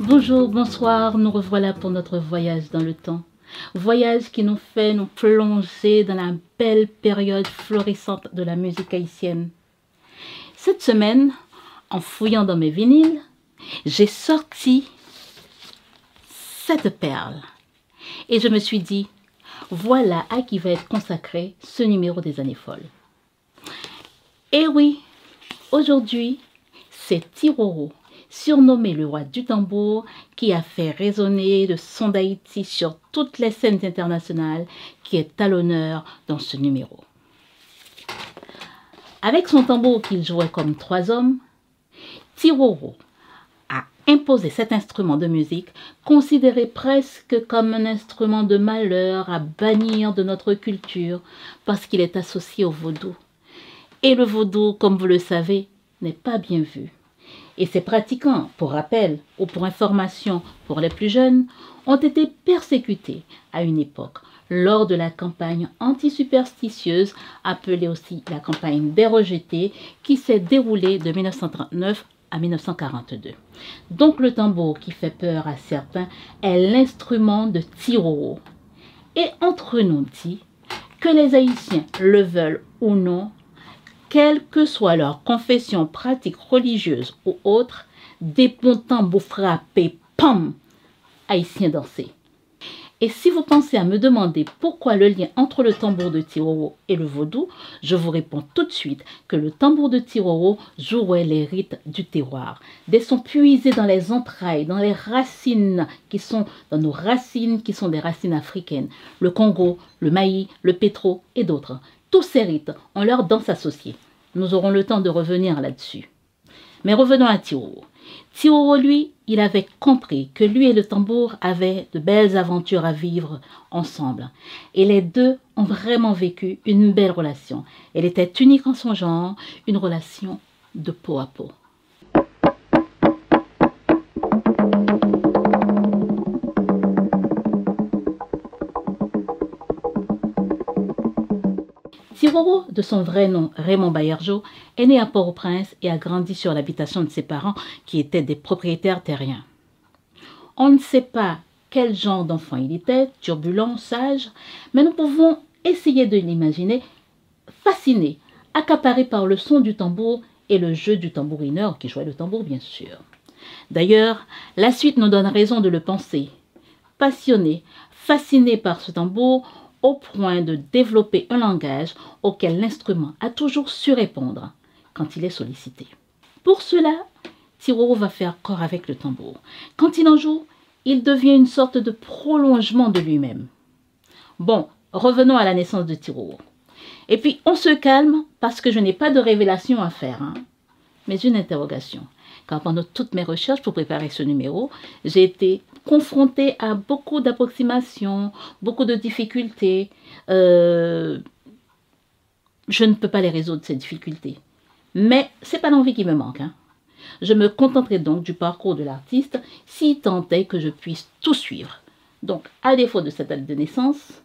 Bonjour, bonsoir, nous revoilà pour notre voyage dans le temps. Voyage qui nous fait nous plonger dans la belle période florissante de la musique haïtienne. Cette semaine, en fouillant dans mes vinyles, j'ai sorti cette perle. Et je me suis dit, voilà à qui va être consacré ce numéro des années folles. Et oui, aujourd'hui, c'est Tiroro, surnommé le roi du tambour, qui a fait résonner le son d'Haïti sur toutes les scènes internationales, qui est à l'honneur dans ce numéro. Avec son tambour qu'il jouait comme trois hommes, Tiroro a imposé cet instrument de musique considéré presque comme un instrument de malheur à bannir de notre culture parce qu'il est associé au vaudou. Et le vaudou, comme vous le savez, n'est pas bien vu. Et ses pratiquants, pour rappel ou pour information pour les plus jeunes, ont été persécutés à une époque lors de la campagne anti-superstitieuse, appelée aussi la campagne des rejetés, qui s'est déroulée de 1939 à 1942. Donc le tambour qui fait peur à certains est l'instrument de Tiroro. Et entre nous dit que les Haïtiens le veulent ou non, quelle que soit leur confession pratique religieuse ou autre, des bons tambours frappés, pam, Haïtiens danser. Et si vous pensez à me demander pourquoi le lien entre le tambour de Tiroro et le vaudou, je vous réponds tout de suite que le tambour de Tiroro jouait les rites du terroir. Des sons puisés dans les entrailles, dans les racines qui sont dans nos racines qui sont des racines africaines. Le Congo, le Maï, le Pétro et d'autres. Tous ces rites ont leur danse associée. Nous aurons le temps de revenir là-dessus. Mais revenons à Tiroro. Lui, il avait compris que lui et le tambour avaient de belles aventures à vivre ensemble. Et les deux ont vraiment vécu une belle relation. Elle était unique en son genre, une relation de peau à peau. De son vrai nom Raymond Bayerjo, est né à Port-au-Prince et a grandi sur l'habitation de ses parents qui étaient des propriétaires terriens. On ne sait pas quel genre d'enfant il était, turbulent, sage, mais nous pouvons essayer de l'imaginer fasciné, accaparé par le son du tambour et le jeu du tambourineur qui jouait le tambour bien sûr. D'ailleurs, la suite nous donne raison de le penser. Passionné, fasciné par ce tambour, au point de développer un langage auquel l'instrument a toujours su répondre quand il est sollicité. Pour cela, Tiroro va faire corps avec le tambour. Quand il en joue, il devient une sorte de prolongement de lui-même. Bon, revenons à la naissance de Tiroro. Et puis, on se calme parce que je n'ai pas de révélation à faire, hein, mais une interrogation. Car pendant toutes mes recherches pour préparer ce numéro, j'ai été confrontée à beaucoup d'approximations, beaucoup de difficultés. Euh, je ne peux pas les résoudre, ces difficultés. Mais c'est pas l'envie qui me manque. Hein. Je me contenterai donc du parcours de l'artiste si tant est que je puisse tout suivre. Donc, à défaut de cette date de naissance,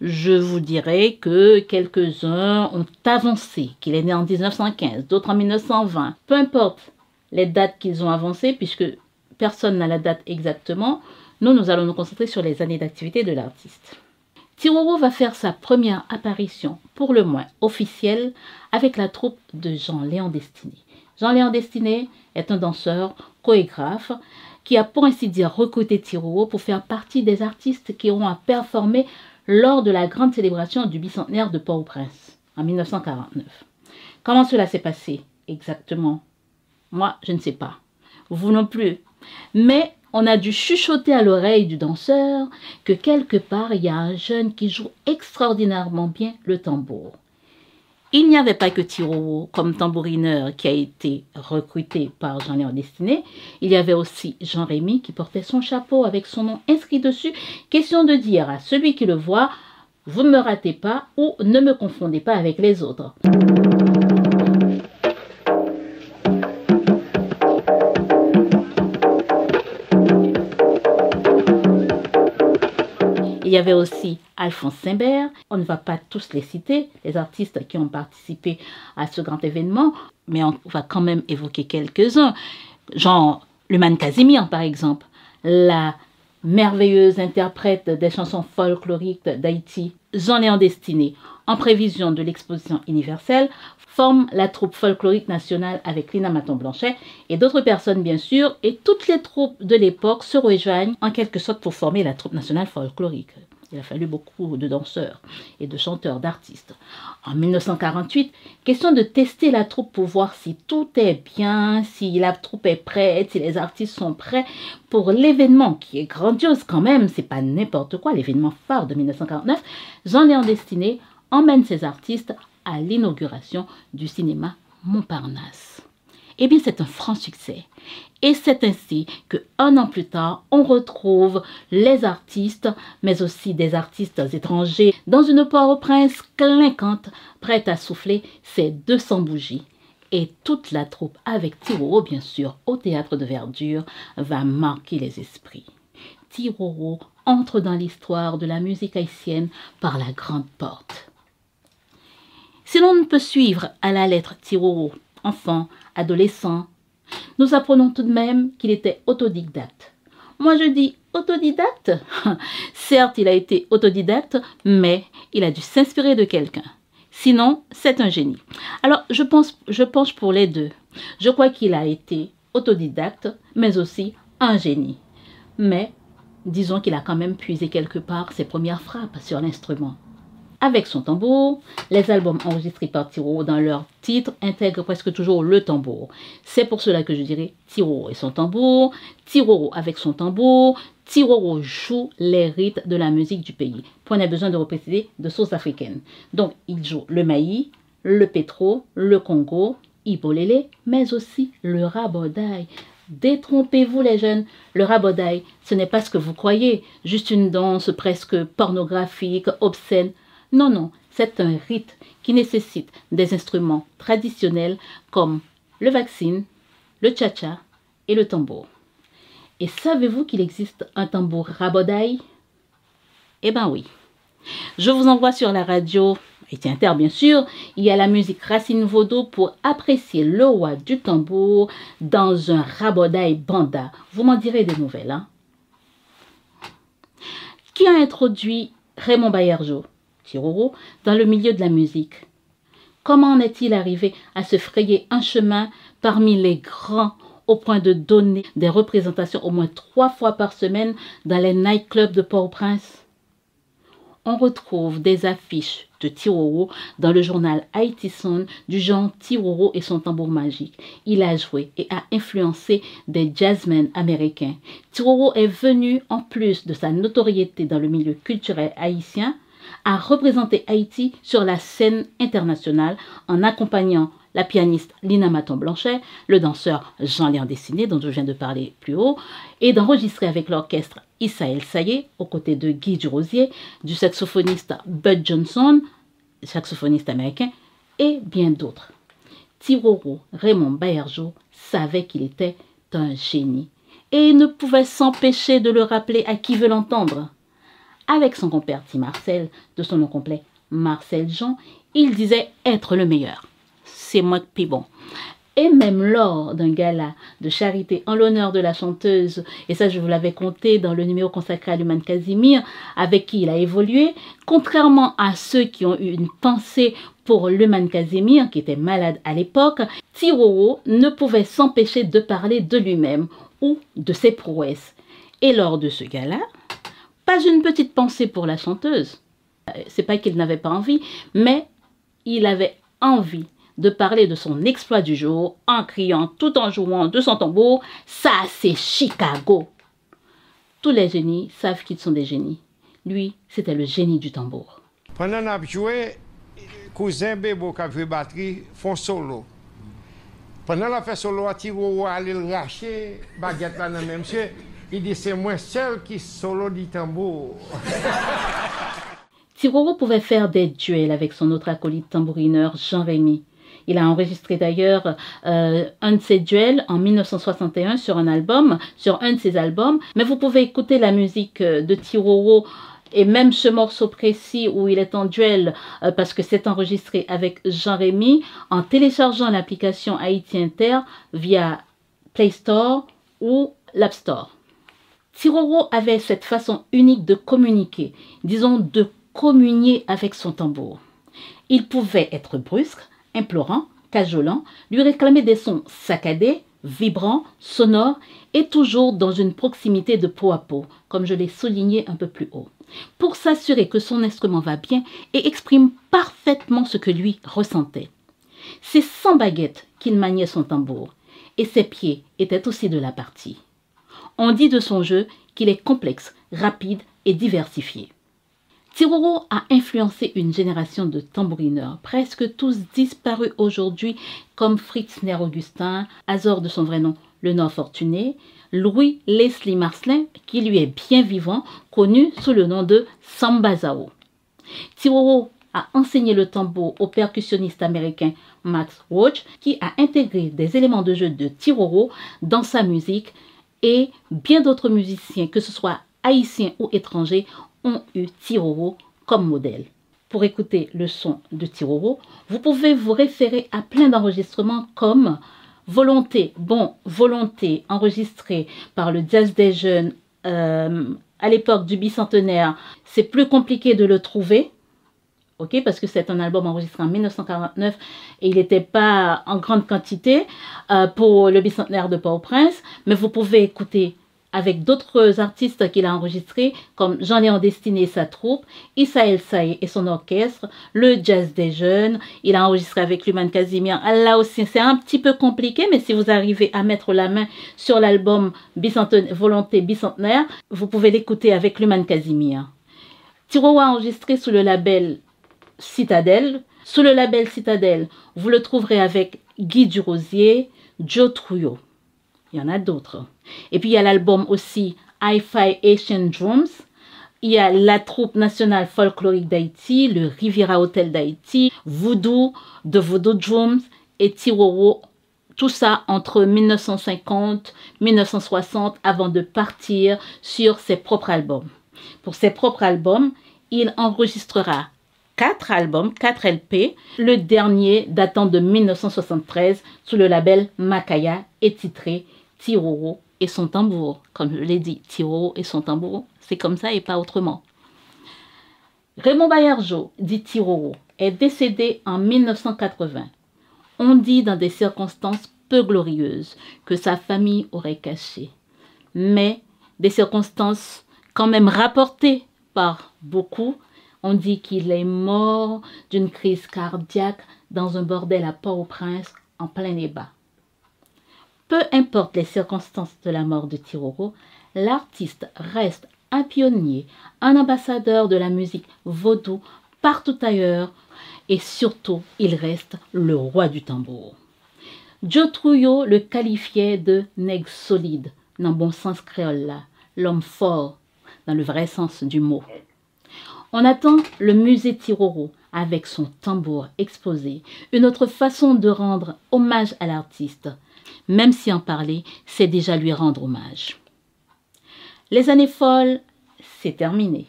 je vous dirai que quelques-uns ont avancé, qu'il est né en 1915, d'autres en 1920. Peu importe les dates qu'ils ont avancées, puisque personne n'a la date exactement, nous, nous allons nous concentrer sur les années d'activité de l'artiste. Tiroro va faire sa première apparition, pour le moins officielle, avec la troupe de Jean-Léon Destiné. Jean-Léon Destiné est un danseur, chorégraphe, qui a pour ainsi dire recruté Tiroro pour faire partie des artistes qui auront à performer lors de la grande célébration du bicentenaire de Port-au-Prince en 1949. Comment cela s'est passé exactement? Moi, je ne sais pas. Vous non plus. Mais on a dû chuchoter à l'oreille du danseur que quelque part il y a un jeune qui joue extraordinairement bien le tambour. Il n'y avait pas que Tiroro comme tambourineur qui a été recruté par Jean-Léon Destiné. Il y avait aussi Jean-Rémy qui portait son chapeau avec son nom inscrit dessus. Question de dire à celui qui le voit, vous ne me ratez pas ou ne me confondez pas avec les autres. Y avait aussi Alphonse Simbert. On ne va pas tous les citer, les artistes qui ont participé à ce grand événement, mais on va quand même évoquer quelques-uns. Genre Luman Casimir, par exemple, la merveilleuse interprète des chansons folkloriques d'Haïti, Jean-Léon Destiné, en prévision de l'exposition universelle, forme la troupe folklorique nationale avec Lina Maton-Blanchet et d'autres personnes bien sûr, et toutes les troupes de l'époque se rejoignent en quelque sorte pour former la troupe nationale folklorique. Il a fallu beaucoup de danseurs et de chanteurs, d'artistes. En 1948, question de tester la troupe pour voir si tout est bien, si la troupe est prête, si les artistes sont prêts pour l'événement qui est grandiose quand même, c'est pas n'importe quoi, l'événement phare de 1949. Jean-Léon Destiné emmène ses artistes à l'inauguration du cinéma Montparnasse. Eh bien, c'est un franc succès. Et c'est ainsi que un an plus tard, on retrouve les artistes, mais aussi des artistes étrangers, dans une Port-au-Prince clinquante, prête à souffler ses 200 bougies. Et toute la troupe, avec Tiroro bien sûr, au théâtre de verdure, va marquer les esprits. Tiroro entre dans l'histoire de la musique haïtienne par la grande porte. Si l'on ne peut suivre à la lettre Tiroro, enfant, adolescent, nous apprenons tout de même qu'il était autodidacte. Moi je dis autodidacte. Certes, il a été autodidacte, mais il a dû s'inspirer de quelqu'un. Sinon, c'est un génie. Alors, je pense, je penche pour les deux. Je crois qu'il a été autodidacte, mais aussi un génie. Mais disons qu'il a quand même puisé quelque part ses premières frappes sur l'instrument avec son tambour. Les albums enregistrés par Tiro dans leur titre intègrent presque toujours le tambour. C'est pour cela que je dirais Tiro et son tambour, Tiro avec son tambour, Tiro joue les rites de la musique du pays. Point n'a besoin de repréciser de sources africaines. Donc, il joue le maï, le pétro, le congo, Ibolele, mais aussi le rabodaï. Détrompez-vous les jeunes, le rabodaï, ce n'est pas ce que vous croyez, juste une danse presque pornographique, obscène. Non, non, c'est un rite qui nécessite des instruments traditionnels comme le vaccine, le cha-cha et le tambour. Et savez-vous qu'il existe un tambour rabodaï Eh ben oui. Je vous envoie sur la radio et Inter, bien sûr. Il y a la musique Racine Vaudou pour apprécier le roi du tambour dans un rabodaï banda. Vous m'en direz des nouvelles. Hein? Qui a introduit Raymond Bayerjo Tiroro, dans le milieu de la musique. Comment en est-il arrivé à se frayer un chemin parmi les grands au point de donner des représentations au moins trois fois par semaine dans les nightclubs de Port-au-Prince? On retrouve des affiches de Tiroro dans le journal Haiti Sun du genre Tiroro et son tambour magique. Il a joué et a influencé des jazzmen américains. Tiroro est venu, en plus de sa notoriété dans le milieu culturel haïtien, a représenté Haïti sur la scène internationale en accompagnant la pianiste Lina Maton-Blanchet, le danseur Jean-Léon Dessiné, dont je viens de parler plus haut, et d'enregistrer avec l'orchestre Issaël Sayé, aux côtés de Guy Durosier, du saxophoniste Bud Johnson, saxophoniste américain, et bien d'autres. Tiroro Raymond Baerjo savait qu'il était un génie et ne pouvait s'empêcher de le rappeler à qui veut l'entendre. Avec son compère Tim Marcel, de son nom complet Marcel Jean, il disait être le meilleur. C'est moi qui bon. Et même lors d'un gala de charité en l'honneur de la chanteuse, et ça je vous l'avais compté dans le numéro consacré à Luman Casimir, avec qui il a évolué, contrairement à ceux qui ont eu une pensée pour Luman Casimir, qui était malade à l'époque, Tiroro ne pouvait s'empêcher de parler de lui-même ou de ses prouesses. Et lors de ce gala, pas une petite pensée pour la chanteuse. Euh, c'est pas qu'il n'avait pas envie, mais il avait envie de parler de son exploit du jour en criant tout en jouant de son tambour Ça, c'est Chicago. Tous les génies savent qu'ils sont des génies. Lui, c'était le génie du tambour. Pendant qu'on a joué, cousin Bebo qui a batterie font solo. Pendant la fait solo, a le racher, baguette là même il dit c'est moi seul qui solo du tambour. Tiroro pouvait faire des duels avec son autre acolyte tambourineur Jean-Rémy. Il a enregistré d'ailleurs euh, un de ses duels en 1961 sur un album, sur un de ses albums. Mais vous pouvez écouter la musique euh, de Tiroro Et même ce morceau précis où il est en duel, euh, parce que c'est enregistré avec Jean-Rémy, en téléchargeant l'application Haïti Inter via Play Store ou l'App Store. Tiroro avait cette façon unique de communiquer, disons de communier avec son tambour. Il pouvait être brusque, implorant, cajolant, lui réclamer des sons saccadés, vibrants, sonores et toujours dans une proximité de peau à peau, comme je l'ai souligné un peu plus haut, pour s'assurer que son instrument va bien et exprime parfaitement ce que lui ressentait. C'est sans baguette qu'il maniait son tambour, et ses pieds étaient aussi de la partie. On dit de son jeu qu'il est complexe, rapide et diversifié. Tiroro a influencé une génération de tambourineurs, presque tous disparus aujourd'hui, comme Fritz Ner-Augustin, Azor de son vrai nom, le Nord Fortuné, Louis Leslie Marcelin, qui lui est bien vivant, connu sous le nom de Sambazao. Tiroro a enseigné le tambour au percussionniste américain Max Roach, qui a intégré des éléments de jeu de Tiroro dans sa musique et bien d'autres musiciens, que ce soit haïtiens ou étrangers, ont eu Tiroro comme modèle. Pour écouter le son de Tiroro, vous pouvez vous référer à plein d'enregistrements comme Volonté, bon, Volonté, enregistré par le Jazz des Jeunes euh, à l'époque du bicentenaire. C'est plus compliqué de le trouver, ok, parce que c'est un album enregistré en 1949 et il n'était pas en grande quantité euh, pour le bicentenaire de Port-au-Prince, mais vous pouvez écouter avec d'autres artistes qu'il a enregistrés, comme Jean-Léon Destiné et sa troupe, Issa Saï et son orchestre, le Jazz des Jeunes. Il a enregistré avec Luman Casimir. Là aussi, c'est un petit peu compliqué, mais si vous arrivez à mettre la main sur l'album Volonté Bicentenaire, vous pouvez l'écouter avec Luman Casimir. Tiro a enregistré sous le label Citadelle. Sous le label Citadelle, vous le trouverez avec Guy Durosier, Joe Trouillot. Il y en a d'autres. Et puis il y a l'album aussi Hi-Fi Asian Drums. Il y a la troupe nationale folklorique d'Haïti, le Riviera Hotel d'Haïti, Voodoo de Voodoo Drums et Tiroro. Tout ça entre 1950 1960 avant de partir sur ses propres albums. Pour ses propres albums, il enregistrera quatre albums, quatre LP, le dernier datant de 1973 sous le label Makaya et titré Tiroro et son tambour. Comme je l'ai dit, Tiroro et son tambour, c'est comme ça et pas autrement. Raymond Bayerjo, dit Tiroro, est décédé en 1980. On dit dans des circonstances peu glorieuses que sa famille aurait caché, mais des circonstances quand même rapportées par beaucoup on dit qu'il est mort d'une crise cardiaque dans un bordel à Port-au-Prince en plein débat. Peu importe les circonstances de la mort de Tiroro, l'artiste reste un pionnier, un ambassadeur de la musique vaudou partout ailleurs et surtout il reste le roi du tambour. Joe Trouillot le qualifiait de nègre solide, dans bon sens créole l'homme fort, dans le vrai sens du mot. On attend le musée Tiroro avec son tambour exposé, une autre façon de rendre hommage à l'artiste, même si en parler, c'est déjà lui rendre hommage. Les années folles, c'est terminé.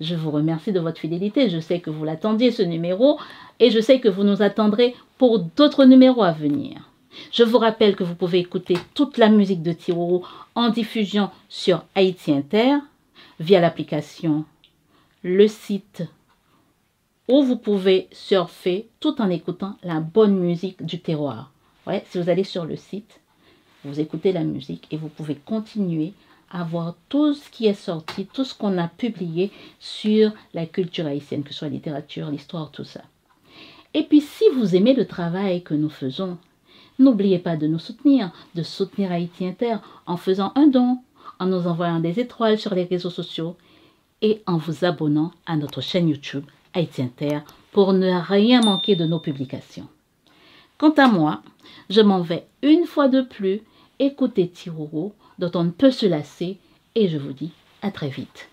Je vous remercie de votre fidélité. Je sais que vous l'attendiez ce numéro et je sais que vous nous attendrez pour d'autres numéros à venir. Je vous rappelle que vous pouvez écouter toute la musique de Tiroro en diffusion sur Haïti Inter via l'application le site où vous pouvez surfer tout en écoutant la bonne musique du terroir. Ouais, si vous allez sur le site, vous écoutez la musique et vous pouvez continuer à voir tout ce qui est sorti, tout ce qu'on a publié sur la culture haïtienne, que ce soit littérature, l'histoire, tout ça. Et puis si vous aimez le travail que nous faisons, n'oubliez pas de nous soutenir, de soutenir Haïti Inter en faisant un don, en nous envoyant des étoiles sur les réseaux sociaux et en vous abonnant à notre chaîne YouTube Haïti Inter pour ne rien manquer de nos publications. Quant à moi, je m'en vais une fois de plus écouter Tiroro dont on ne peut se lasser et je vous dis à très vite.